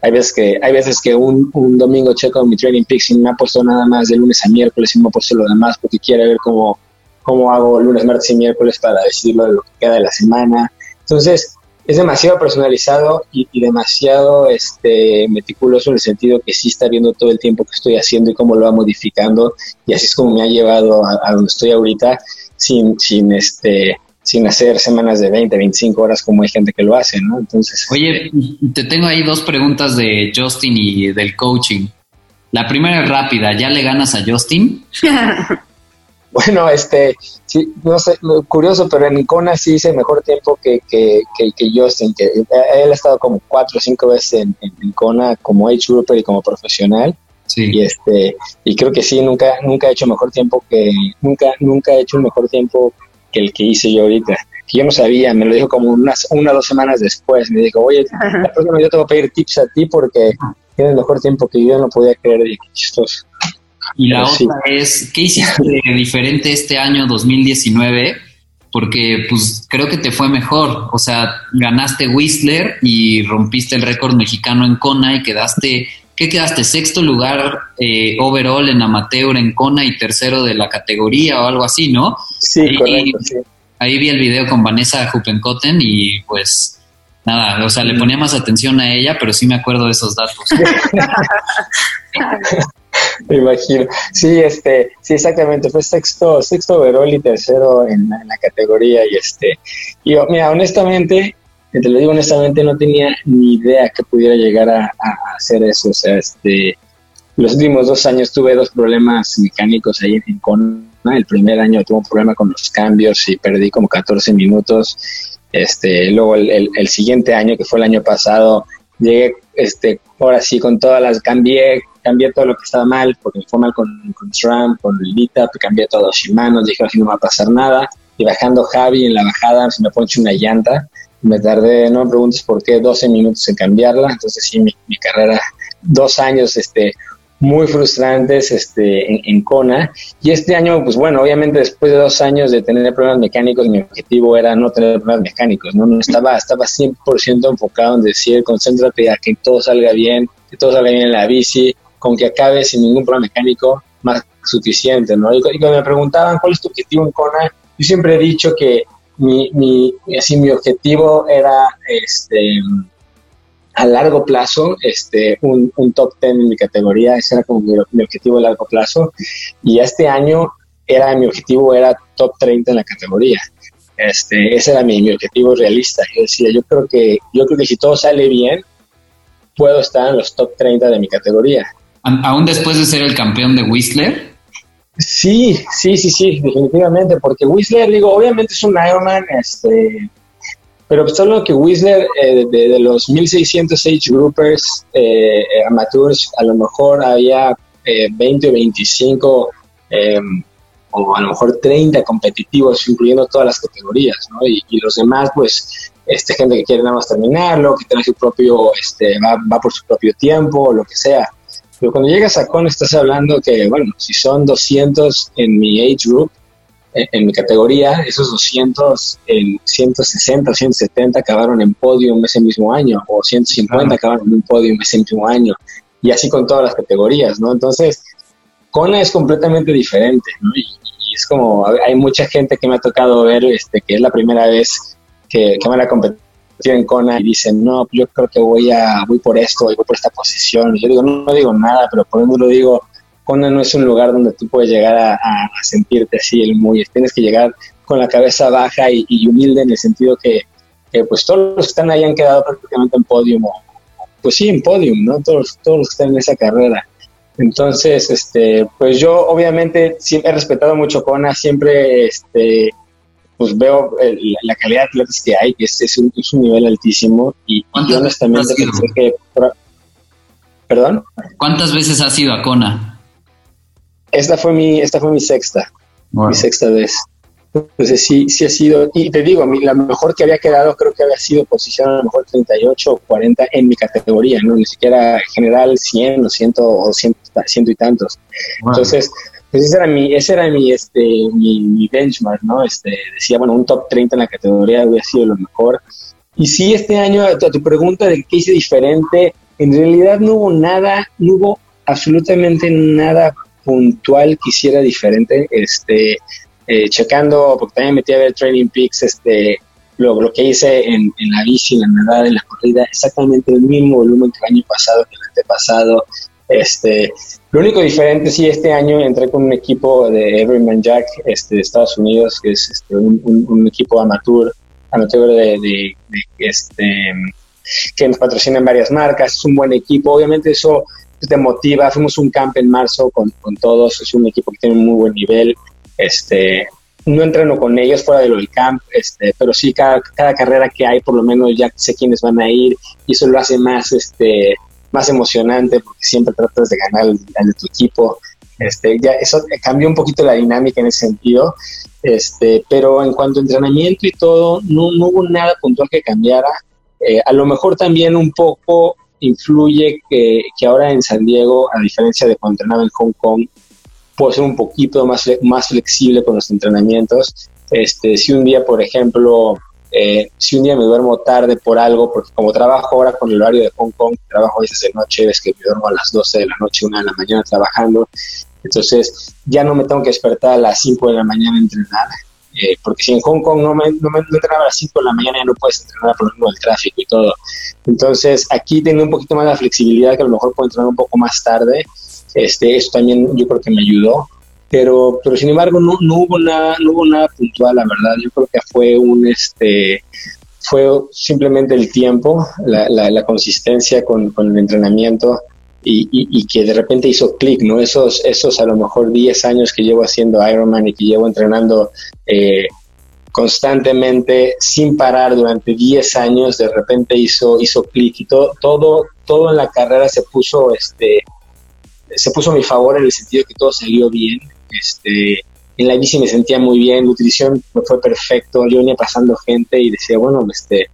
Hay veces que, hay veces que un, un domingo checo mi Training Peaks y me ha puesto nada más de lunes a miércoles y me ha puesto lo demás porque quiere ver cómo, cómo hago lunes, martes y miércoles para decirlo de lo que queda de la semana. Entonces, es demasiado personalizado y, y, demasiado este, meticuloso en el sentido que sí está viendo todo el tiempo que estoy haciendo y cómo lo va modificando y así es como me ha llevado a, a donde estoy ahorita sin, sin, este, sin hacer semanas de 20, 25 horas como hay gente que lo hace, ¿no? Entonces... Oye, te tengo ahí dos preguntas de Justin y del coaching. La primera es rápida, ¿ya le ganas a Justin? *laughs* Bueno, este, sí, no sé, curioso, pero en Icona sí hice mejor tiempo que, que, que, que Justin, que él ha estado como cuatro o cinco veces en, en Icona como age grouper y como profesional. Sí. Y este, y creo que sí, nunca, nunca he hecho mejor tiempo que, nunca, nunca he hecho un mejor tiempo que el que hice yo ahorita. Que yo no sabía, me lo dijo como unas, una o dos semanas después. Me dijo, oye, la próxima yo te voy a pedir tips a ti porque tienes mejor tiempo que yo, no podía creer, y qué chistoso. Y la Pero otra sí. es, ¿qué hiciste diferente este año 2019? Porque pues creo que te fue mejor. O sea, ganaste Whistler y rompiste el récord mexicano en Kona y quedaste, ¿qué quedaste? Sexto lugar eh, overall en amateur en Kona y tercero de la categoría o algo así, ¿no? Sí, ahí, correcto, sí. Ahí vi el video con Vanessa Huppenkotten y pues nada, o sea, le ponía más atención a ella, pero sí me acuerdo de esos datos. *laughs* *laughs* Me imagino. Sí, este, sí, exactamente. Fue sexto, sexto overall y tercero en, la categoría. Y este, yo, mira, honestamente, te lo digo honestamente, no tenía ni idea que pudiera llegar a, a hacer eso. O sea, este, los últimos dos años tuve dos problemas mecánicos ahí en Kona. El primer año tuve un problema con los cambios y perdí como 14 minutos. Este, luego el, el, el siguiente año, que fue el año pasado, llegué, este, ahora sí, con todas las, cambié, cambié todo lo que estaba mal, porque me fue mal con, con SRAM, con el Meetup, cambié todo Shimano, dije, así no va a pasar nada, y bajando Javi en la bajada, se me ponche una llanta, me tardé, no me preguntes por qué, 12 minutos en cambiarla, entonces sí, mi, mi carrera, dos años, este, muy frustrantes este, en, en, Kona. Y este año, pues bueno, obviamente después de dos años de tener problemas mecánicos, mi objetivo era no tener problemas mecánicos, ¿no? no estaba, estaba 100% enfocado en decir, concéntrate a que todo salga bien, que todo salga bien en la bici, con que acabe sin ningún problema mecánico, más suficiente, ¿no? Y, y cuando me preguntaban cuál es tu objetivo en Kona, yo siempre he dicho que mi, mi, así, mi objetivo era este, a largo plazo, este, un, un top 10 en mi categoría, ese era como mi, objetivo a largo plazo. Y este año era mi objetivo era top 30 en la categoría. Este, ese era mi, mi, objetivo realista. Yo decía, yo creo que, yo creo que si todo sale bien, puedo estar en los top 30 de mi categoría. ¿Aún después de ser el campeón de Whistler? Sí, sí, sí, sí, definitivamente, porque Whistler, digo, obviamente es un Ironman, este, pero solo que Whistler, eh, de, los 1600 age groupers eh, amateurs, a lo mejor había 20 eh, o 25 em, o a lo mejor 30 competitivos, incluyendo todas las categorías, ¿no? Y, los demás, pues, este, gente que quiere nada más terminarlo, que tiene su propio, este, va, va por su propio tiempo, lo que sea. Pero cuando llegas a CON estás hablando que, bueno, si son 200 en mi age group, en, mi categoría, esos 200 en 160 o 170 acabaron en podium ese mismo año, o 150 acabaron en un podium ese mismo año, y así con todas las categorías, ¿no? Entonces, Kona es completamente diferente, ¿no? Y, es como, hay mucha gente que me ha tocado ver, este, que es la primera vez que, que van a competir en Kona y dicen, no, yo creo que voy a, voy por esto, voy por esta posición. Y yo digo, no, digo nada, pero por ejemplo lo digo, Kona no es un lugar donde tú puedes llegar a, sentirte así el muy, tienes que llegar con la cabeza baja y, humilde en el sentido que, pues todos los que están ahí han quedado prácticamente en podium, pues sí, en podium, ¿no? Todos, todos los que están en esa carrera. Entonces, este, pues yo obviamente siempre he respetado mucho Kona, siempre este, pues veo la calidad de atletas que hay, que es, un, nivel altísimo y, yo honestamente pensé que... ¿Perdón? ¿Cuántas veces has ido a Kona? Esta fue mi, esta fue mi sexta, mi sexta vez. Entonces sí, sí ha sido, y te digo, la mejor que había quedado creo que había sido posición a lo mejor 38 o 40 en mi categoría, ¿no? Ni siquiera general 100 o 100 o 100, y tantos. Entonces, pues ese era mi, ese era mi, este, mi, benchmark, ¿no? Este, decía, bueno, un top 30 en la categoría hubiera sido lo mejor. Y sí, este año, a tu, pregunta de qué hice diferente, en realidad no hubo nada, no hubo absolutamente nada puntual que hiciera diferente. Este, eh, checando, porque también metí a ver Training Peaks, este, lo, lo que hice en, en, la bici, en la nadada, en la corrida, exactamente el mismo volumen que el año pasado, que el antepasado. Este, lo único diferente, sí, este año entré con un equipo de Everyman Jack este, de Estados Unidos, que es este, un, equipo amateur, amateur de, este, que nos patrocina en varias marcas, es un buen equipo, obviamente eso te motiva, fuimos un camp en marzo con, con todos, es un equipo que tiene un muy buen nivel, este, no entreno con ellos fuera de lo del camp, este, pero sí cada, cada carrera que hay, por lo menos ya sé quiénes van a ir y eso lo hace más, este, más emocionante porque siempre tratas de ganar al, de tu equipo. Este, ya eso cambió un poquito la dinámica en ese sentido, este, pero en cuanto a entrenamiento y todo, no, hubo nada puntual que cambiara. Eh, a lo mejor también un poco influye que, que, ahora en San Diego, a diferencia de cuando entrenaba en Hong Kong, puedo ser un poquito más, más flexible con los entrenamientos. Este, si un día, por ejemplo, eh, si un día me duermo tarde por algo, porque como trabajo ahora con el horario de Hong Kong, trabajo a veces de noche, ves que me duermo a las 12 de la noche, una de la mañana trabajando, entonces ya no me tengo que despertar a las 5 de la mañana a entrenar, eh, porque si en Hong Kong no me, no me entrenaba a las 5 de la mañana ya no puedes entrenar por el tráfico y todo. Entonces aquí tengo un poquito más de flexibilidad que a lo mejor puedo entrenar un poco más tarde. Este, eso también yo creo que me ayudó pero, pero sin embargo no, no hubo nada, no hubo nada puntual, la verdad. Yo creo que fue un este fue simplemente el tiempo, la, la, consistencia con, con, el entrenamiento y, y, que de repente hizo clic, ¿no? Esos, esos a lo mejor 10 años que llevo haciendo Ironman y que llevo entrenando eh, constantemente sin parar durante 10 años, de repente hizo, hizo clic y todo, todo, todo en la carrera se puso, este, se puso a mi favor en el sentido de que todo salió bien este, en la bici me sentía muy bien, nutrición me fue perfecto, yo venía pasando gente y decía, bueno, este,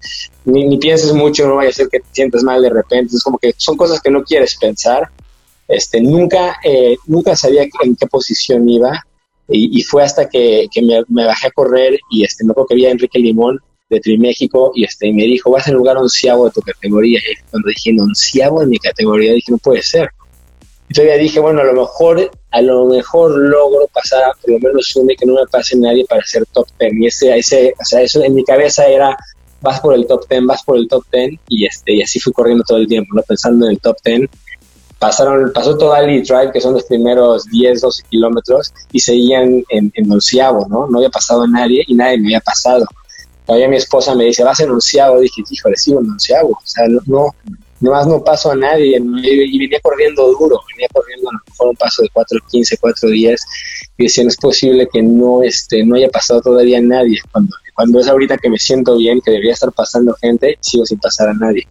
ni, pienses mucho, no vaya a ser que te sientas mal de repente, es como que son cosas que no quieres pensar, este, nunca, eh, nunca sabía en qué posición iba y, fue hasta que, me, bajé a correr y este, me acuerdo que había Enrique Limón de Triméxico y este, me dijo, vas en lugar onceavo de tu categoría, y cuando dije, onceavo de mi categoría, dije, no puede ser, Y todavía dije, bueno, a lo mejor, a lo mejor logro pasar por lo menos uno y que no me pase nadie para ser top ten. Y ese, ese, o sea, eso en mi cabeza era, vas por el top ten, vas por el top ten, y este, y así fui corriendo todo el tiempo, ¿no? Pensando en el top ten. Pasaron, pasó todo Ali Drive, que son los primeros 10, 12 kilómetros, y seguían en, en onceavo, ¿no? No había pasado a nadie y nadie me había pasado. Todavía mi esposa me dice, vas en onceavo. Dije, híjole, sí, en onceavo. O sea, no, no paso a nadie y venía corriendo duro, venía corriendo a lo mejor un paso de 4.15, 4.10 y decía, no es posible que no, este, no haya pasado todavía nadie, cuando, cuando es ahorita que me siento bien, que debería estar pasando gente, sigo sin pasar a nadie.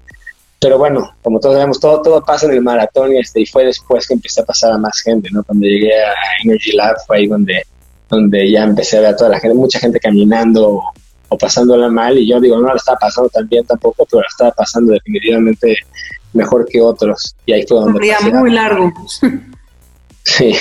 Pero bueno, como todos sabemos, todo, todo pasa en el maratón y, este, y fue después que empecé a pasar a más gente, ¿no? Cuando llegué a Energy Lab fue ahí donde, donde ya empecé a ver a toda la gente, mucha gente caminando o pasándola mal y yo digo, no la estaba pasando tan bien tampoco, pero la estaba pasando definitivamente mejor que otros. Y ahí fue donde... Un día muy largo. Sí.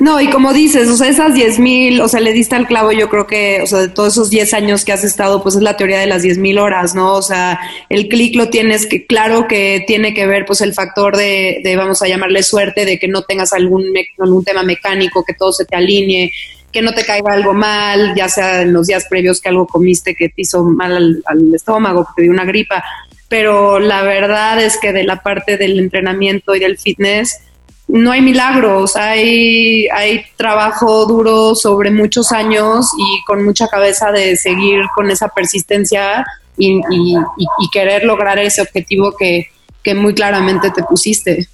No, y como dices, o sea, esas 10 mil, o sea, le diste al clavo, yo creo que, o sea, de todos esos 10 años que has estado, pues es la teoría de las 10 mil horas, ¿no? O sea, el clic lo tienes que, claro que tiene que ver, pues el factor de, de vamos a llamarle suerte, de que no tengas algún, algún tema mecánico, que todo se te alinee, que no te caiga algo mal, ya sea en los días previos que algo comiste que te hizo mal al, estómago, que te dio una gripa. Pero la verdad es que de la parte del entrenamiento y del fitness, no hay milagros, hay, hay trabajo duro sobre muchos años y con mucha cabeza de seguir con esa persistencia y, y, y querer lograr ese objetivo que, que muy claramente te pusiste.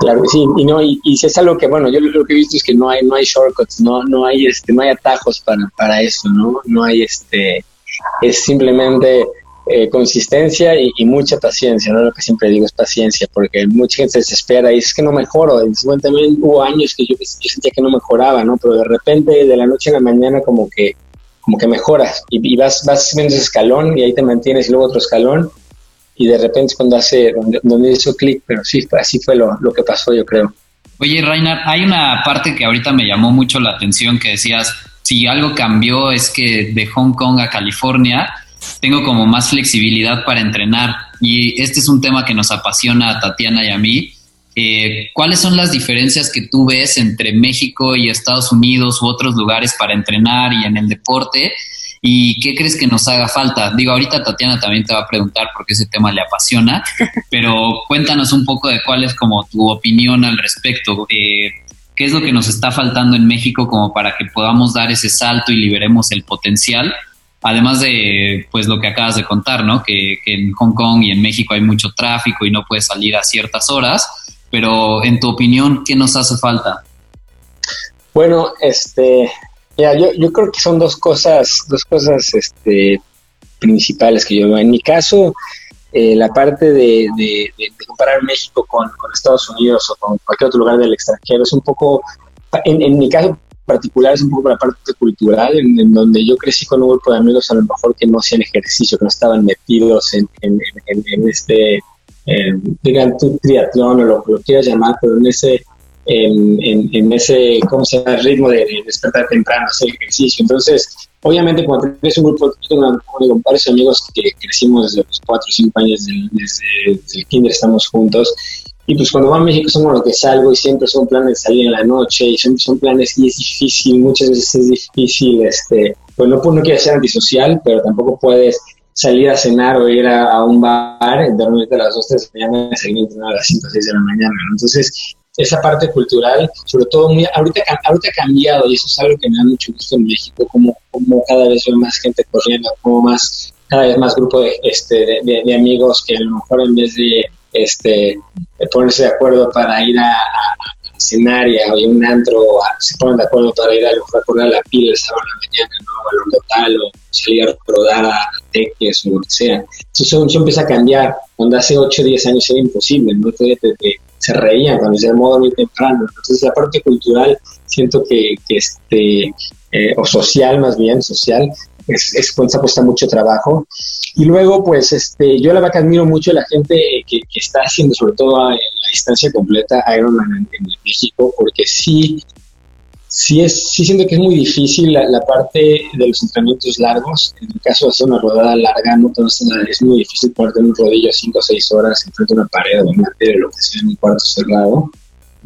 Claro, sí, y no, y, y es algo que, bueno, yo lo que he visto es que no hay, no hay shortcuts, no, no hay este, no hay atajos para, para eso, ¿no? No hay este, es simplemente eh, consistencia y, mucha paciencia, ¿no? Lo que siempre digo es paciencia, porque mucha gente se desespera y es que no mejoro. Igual también hubo años que yo, yo, sentía que no mejoraba, ¿no? Pero de repente, de la noche a la mañana, como que, como que mejoras y, y vas, vas subiendo ese escalón y ahí te mantienes y luego otro escalón y de repente cuando hace, donde, hizo clic, pero sí, así fue lo, lo que pasó, yo creo. Oye, Rainer, hay una parte que ahorita me llamó mucho la atención que decías, si algo cambió es que de Hong Kong a California tengo como más flexibilidad para entrenar y este es un tema que nos apasiona a Tatiana y a mí. Eh, ¿Cuáles son las diferencias que tú ves entre México y Estados Unidos u otros lugares para entrenar y en el deporte? ¿Y qué crees que nos haga falta? Digo, ahorita Tatiana también te va a preguntar porque ese tema le apasiona, *laughs* pero cuéntanos un poco de cuál es como tu opinión al respecto. Eh, ¿Qué es lo que nos está faltando en México como para que podamos dar ese salto y liberemos el potencial? Además de pues lo que acabas de contar, ¿no? Que, que en Hong Kong y en México hay mucho tráfico y no puedes salir a ciertas horas, pero en tu opinión, ¿qué nos hace falta? Bueno, este, ya, yo, yo creo que son dos cosas, dos cosas este, principales que yo veo. En mi caso, eh, la parte de, de, comparar México con, Estados Unidos o con cualquier otro lugar del extranjero es un poco, en, mi caso particular, es un poco la parte cultural, en, en, donde yo crecí con un grupo de amigos a lo mejor que no hacían ejercicio, que no estaban metidos en, en este, digan tu triatlón o lo que lo quieras llamar, pero en ese en, en, en, ese, ¿cómo se llama?, ritmo de, de, despertar temprano, hacer ejercicio. Entonces, obviamente, cuando tienes un grupo, tengo varios amigos que crecimos desde los 4 o 5 años, desde, desde, desde, el kinder estamos juntos, y pues cuando van a México somos los que salgo y siempre son planes de salir en la noche y son, son planes y es difícil, muchas veces es difícil, este, pues no, no quieres ser antisocial, pero tampoco puedes salir a cenar o ir a, a un bar, dormirte a las 2, 3 de la mañana y salir a las 5 o 6 de la mañana. Entonces, esa parte cultural, sobre todo muy, ahorita, ahorita ha cambiado y eso es algo que me da mucho gusto en México, como, como cada vez veo más gente corriendo, como más, cada vez más grupo de, este, de, amigos que a lo mejor en vez de, este, ponerse de acuerdo para ir a, a, cenar y a un antro, se ponen de acuerdo para ir a, a correr a la pila el sábado en la mañana, ¿no? a lo local o salir a rodar a teques o lo que sea. Entonces eso, eso empieza a cambiar, cuando hace 8 o 10 años era imposible, ¿no? Entonces, se reían cuando se llamó muy temprano. Entonces la parte cultural siento que, que este, eh, o social más bien, social, es, es cuando se apuesta mucho trabajo. Y luego, pues, este, yo la verdad que admiro mucho a la gente que, está haciendo, sobre todo en la distancia completa, Ironman en, en México, porque sí, sí, es, sí siento que es muy difícil la, parte de los entrenamientos largos. En el caso de hacer una rodada larga, no es muy difícil ponerte un rodillo 5 o 6 horas enfrente de una pared o una tele, lo que sea, en un cuarto cerrado.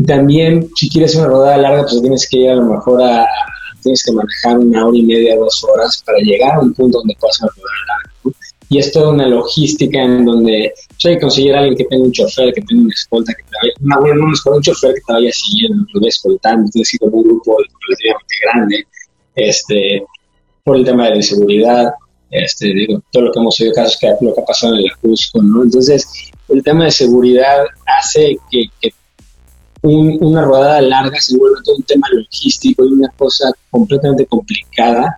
también, si quieres una rodada larga, pues tienes que ir a lo mejor a, tienes que manejar una hora y media, dos horas para llegar a un punto donde puedas una rodada larga. Y es toda una logística en donde pues, hay que conseguir a alguien que tenga un chofer, que tenga una escolta, que te vaya, una, un chofer que te vaya siguiendo, te vaya escoltando, ir con un grupo relativamente grande, este, por el tema de la seguridad, este, digo, todo lo que hemos oído casos que lo que ha pasado en el Cusco, ¿no? Entonces, el tema de seguridad hace que, que una rodada larga se vuelve todo un tema logístico y una cosa completamente complicada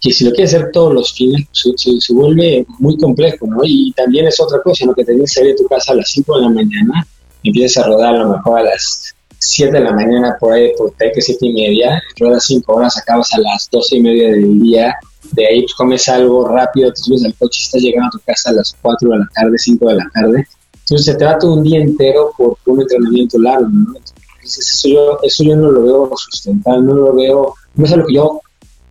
que si lo quieres hacer todos los fines, se, se, vuelve muy complejo, ¿no? Y también es otra cosa, ¿no? Que tienes que salir de tu casa a las 5 de la mañana, empiezas a rodar a lo mejor a las 7 de la mañana por ahí, por ahí que 7 y media, ruedas 5 horas, acabas a las 12 y media del día, de ahí pues, comes algo rápido, te subes al coche y estás llegando a tu casa a las 4 de la tarde, 5 de la tarde, entonces se te todo un día entero por, un entrenamiento largo, ¿no? Entonces eso yo, eso yo no lo veo sustentable, no lo veo, no es algo que yo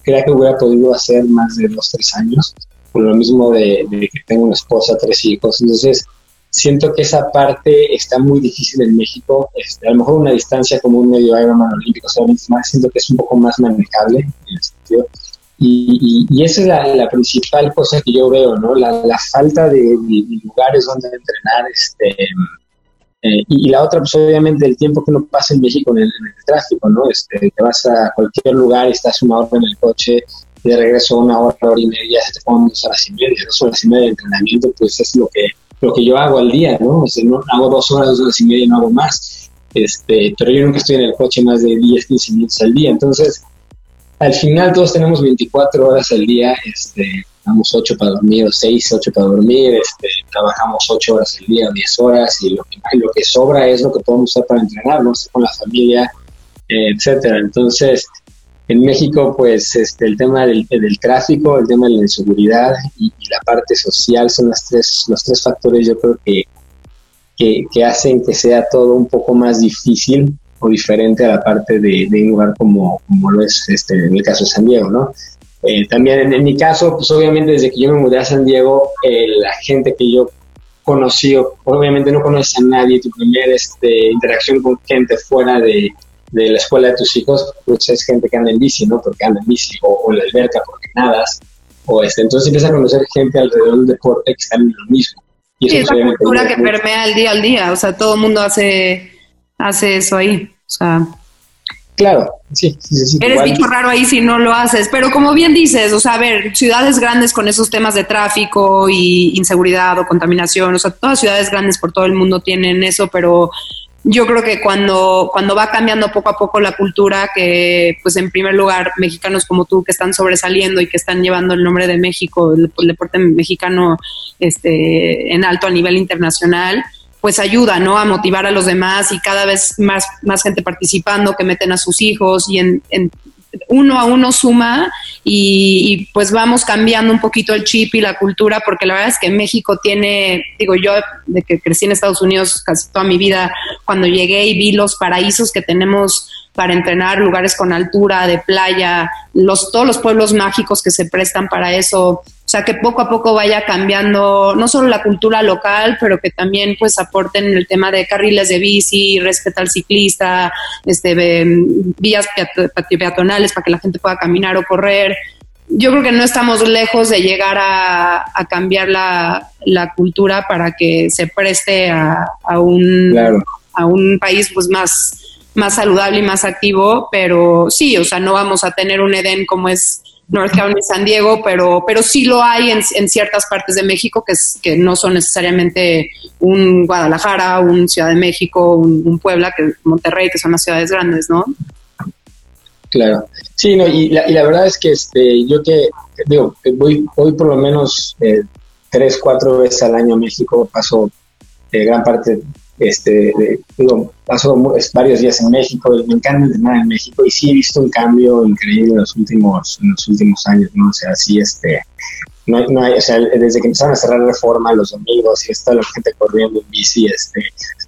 crea que hubiera podido hacer más de dos, tres años, por lo mismo de, que tengo una esposa, tres hijos, entonces siento que esa parte está muy difícil en México, este, a lo mejor una distancia como un medio Ironman olímpico, solamente más, siento que es un poco más manejable en el sentido, y, y, esa es la, la, principal cosa que yo veo, ¿no? La, la falta de, de, lugares donde entrenar, este, eh, y, la otra, pues obviamente el tiempo que uno pasa en México en el, tráfico, ¿no? Este, te vas a cualquier lugar y estás una hora en el coche y de regreso una hora, hora y media, te ponen dos horas y media, dos horas y media de entrenamiento, pues es lo que, lo que yo hago al día, ¿no? O sea, no hago dos horas, dos horas y media, no hago más. Este, pero yo nunca estoy en el coche más de 10, 15 minutos al día. Entonces, al final todos tenemos 24 horas al día, este, damos 8 para dormir o 6, 8 para dormir, este, trabajamos 8 horas al día, 10 horas y lo que, lo que sobra es lo que podemos usar para entrenar, ¿no? con la familia, eh, etcétera. Entonces, en México, pues este, el tema del, del tráfico, el tema de la inseguridad y, la parte social son las tres, los tres factores yo creo que, que, que hacen que sea todo un poco más difícil o diferente a la parte de, de un lugar como, como lo es este, en el caso de San Diego, ¿no? Eh, también en, mi caso, pues obviamente desde que yo me mudé a San Diego, eh, la gente que yo conocí, obviamente no conoces a nadie, tu primera este, interacción con gente fuera de, de, la escuela de tus hijos, pues es gente que anda en bici, ¿no? Porque anda en bici, o, en la alberca porque nadas, o este, entonces empiezas a conocer gente alrededor del deporte que están en lo mismo. Y es la cultura que permea el día al día, o sea, todo el mundo hace hace eso ahí. O sea. Claro, sí, sí, sí. Eres bicho raro ahí si no lo haces. Pero como bien dices, o sea, a ver, ciudades grandes con esos temas de tráfico y inseguridad o contaminación, o sea, todas ciudades grandes por todo el mundo tienen eso, pero yo creo que cuando, cuando va cambiando poco a poco la cultura, que pues en primer lugar mexicanos como tú que están sobresaliendo y que están llevando el nombre de México, el, el deporte mexicano este, en alto a nivel internacional, pues ayuda, ¿no? A motivar a los demás y cada vez más, más gente participando que meten a sus hijos y en, uno a uno suma y, pues vamos cambiando un poquito el chip y la cultura porque la verdad es que México tiene, digo yo, de que crecí en Estados Unidos casi toda mi vida, cuando llegué y vi los paraísos que tenemos para entrenar, lugares con altura, de playa, los, todos los pueblos mágicos que se prestan para eso, o sea, que poco a poco vaya cambiando no solo la cultura local, pero que también pues aporten el tema de carriles de bici, respeto al ciclista, este, vías peatonales para que la gente pueda caminar o correr. Yo creo que no estamos lejos de llegar a, cambiar la, cultura para que se preste a, un, a un país pues más, más saludable y más activo, pero sí, o sea, no vamos a tener un Edén como es North County, San Diego, pero, pero sí lo hay en, ciertas partes de México que, que no son necesariamente un Guadalajara, un Ciudad de México, un, Puebla, que Monterrey, que son las ciudades grandes, ¿no? Claro, sí, no, y, la, y la verdad es que este, yo que, digo, voy, voy por lo menos eh, tres, cuatro veces al año a México, paso eh, gran parte este, digo, paso varios días en México me encanta entrenar en México y sí he visto un cambio increíble en los últimos, en los últimos años, ¿no? O sea, sí, este, no, hay, o sea, desde que empezaron a cerrar reforma los domingos y está la gente corriendo en bici, este,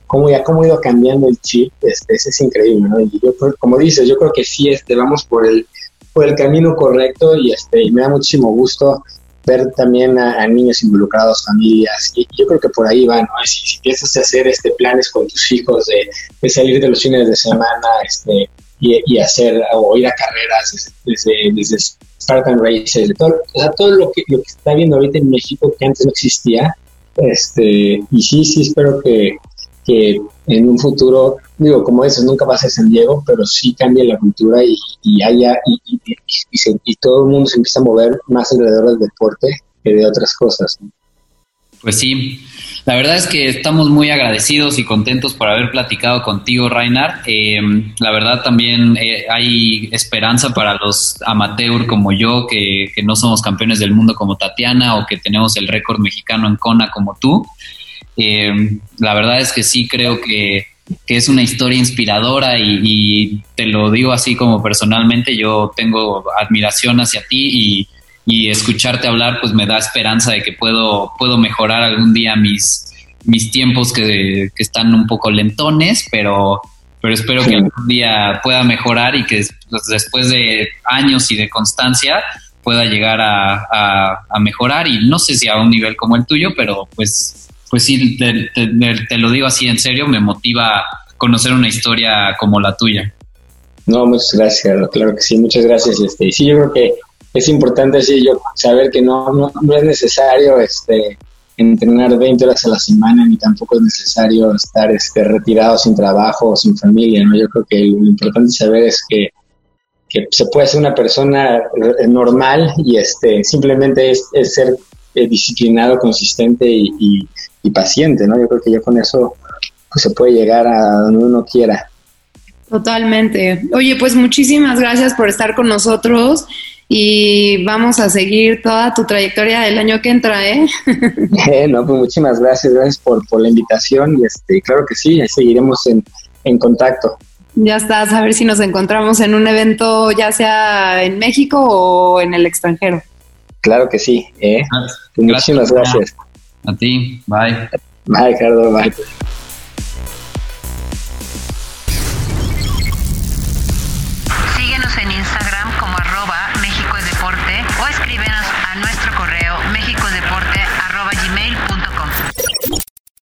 cómo ya cómo ha ido cambiando el chip, este, es increíble, ¿no? Y yo, como dices, yo creo que sí, este, vamos por el, por el camino correcto y, este, y me da muchísimo gusto ver también a, niños involucrados, familias, y yo creo que por ahí va, ¿no? Si, si a hacer este planes con tus hijos de, salir de los fines de semana, *laughs* este, y, y, hacer, o ir a carreras desde, desde Spartan Races, de todo, o sea, todo lo que, lo que está viendo ahorita en México que antes no existía, este, y sí, sí espero que, que en un futuro, digo, como dices, nunca va a ser San Diego, pero sí cambie la cultura y, y haya, y, y, todo el mundo se empieza a mover más alrededor del deporte que de otras cosas. Pues sí, la verdad es que estamos muy agradecidos y contentos por haber platicado contigo, Reinhard. Eh, la verdad también eh, hay esperanza para los amateur como yo, que, que no somos campeones del mundo como Tatiana o que tenemos el récord mexicano en Kona como tú. Eh, la verdad es que sí creo que, es una historia inspiradora y, te lo digo así como personalmente, yo tengo admiración hacia ti y, escucharte hablar pues me da esperanza de que puedo, puedo mejorar algún día mis, mis tiempos que, están un poco lentones, pero, pero espero que algún día pueda mejorar y que pues, después de años y de constancia pueda llegar a, a mejorar y no sé si a un nivel como el tuyo, pero pues pues sí, te, lo digo así en serio, me motiva conocer una historia como la tuya. No, muchas gracias, claro que sí, muchas gracias. Este, sí, yo creo que es importante sí, yo saber que no, es necesario este, entrenar 20 horas a la semana, ni tampoco es necesario estar este, retirado sin trabajo o sin familia, ¿no? Yo creo que lo importante saber es que, que se puede ser una persona normal y este, simplemente es, ser eh, disciplinado, consistente y, y paciente, ¿no? Yo creo que ya con eso pues, se puede llegar a donde uno quiera. Totalmente. Oye, pues muchísimas gracias por estar con nosotros y vamos a seguir toda tu trayectoria del año que entra, ¿eh? *laughs* eh no, pues muchísimas gracias, gracias por, por la invitación y este, claro que sí, seguiremos en, en contacto. Ya estás, a ver si nos encontramos en un evento, ya sea en México o en el extranjero. Claro que sí, ¿eh? Pues muchísimas gracias. A ti, bye. Bye, Ricardo, bye.